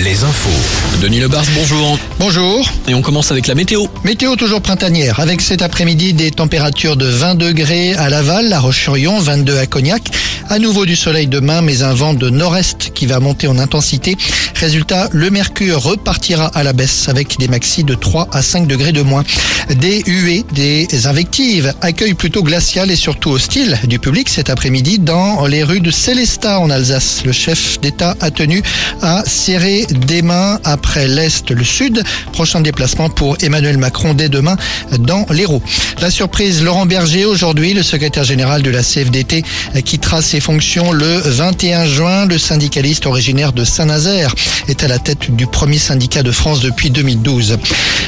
les infos. Denis Lebars, bonjour. Bonjour. Et on commence avec la météo. Météo toujours printanière, avec cet après-midi des températures de 20 degrés à Laval, La Roche-sur-Yon, 22 à Cognac. À nouveau du soleil demain, mais un vent de nord-est qui va monter en intensité. Résultat, le mercure repartira à la baisse avec des maxis de 3 à 5 degrés de moins. Des huées, des invectives, accueil plutôt glacial et surtout hostile du public cet après-midi dans les rues de Célestat en Alsace. Le chef d'État a tenu à serrer des mains après l'Est, le Sud. Prochain déplacement pour Emmanuel Macron dès demain dans l'Hérault. La surprise, Laurent Berger aujourd'hui, le secrétaire général de la CFDT, quittera ses fonctions le 21 juin. Le syndicaliste originaire de Saint-Nazaire est à la tête du premier syndicat de France depuis 2012.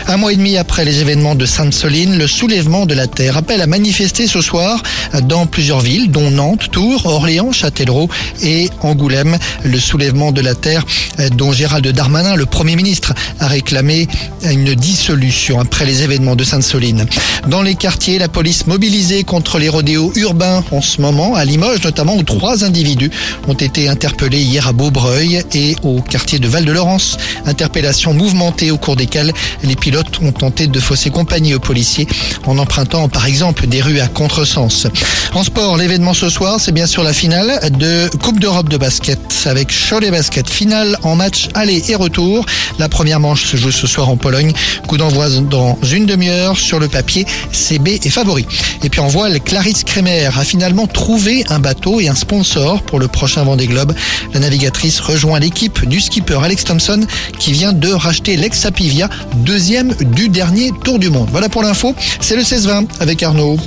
Un mois et demi après les événements de Sainte-Soline, le soulèvement de la Terre appelle à manifester ce soir dans plusieurs villes, dont Nantes, Tours, Orléans, Châtellerault et Angoulême. Le soulèvement de la Terre dont Gérald Darmanin, le Premier ministre, a réclamé une dissolution après les événements de Sainte-Soline. Dans les quartiers, la police mobilisée contre les rodéos urbains en ce moment, à Limoges notamment, où trois individus ont été interpellés hier à Beaubreuil et au quartier de Val-de-Laurence. Interpellation mouvementée au cours desquelles les pilotes ont tenté de fausser compagnie aux policiers en empruntant par exemple des rues à contresens. En sport, l'événement ce soir, c'est bien sûr la finale de Coupe d'Europe de basket avec Cholet Basket. Finale match aller et retour. La première manche se joue ce soir en Pologne. Coup d'envoi dans une demi-heure. Sur le papier, CB est favori. Et puis en voile, Clarisse Kremer a finalement trouvé un bateau et un sponsor pour le prochain Vendée Globe. La navigatrice rejoint l'équipe du skipper Alex Thompson qui vient de racheter l'ex-Sapivia, deuxième du dernier Tour du Monde. Voilà pour l'info. C'est le 16-20 avec Arnaud.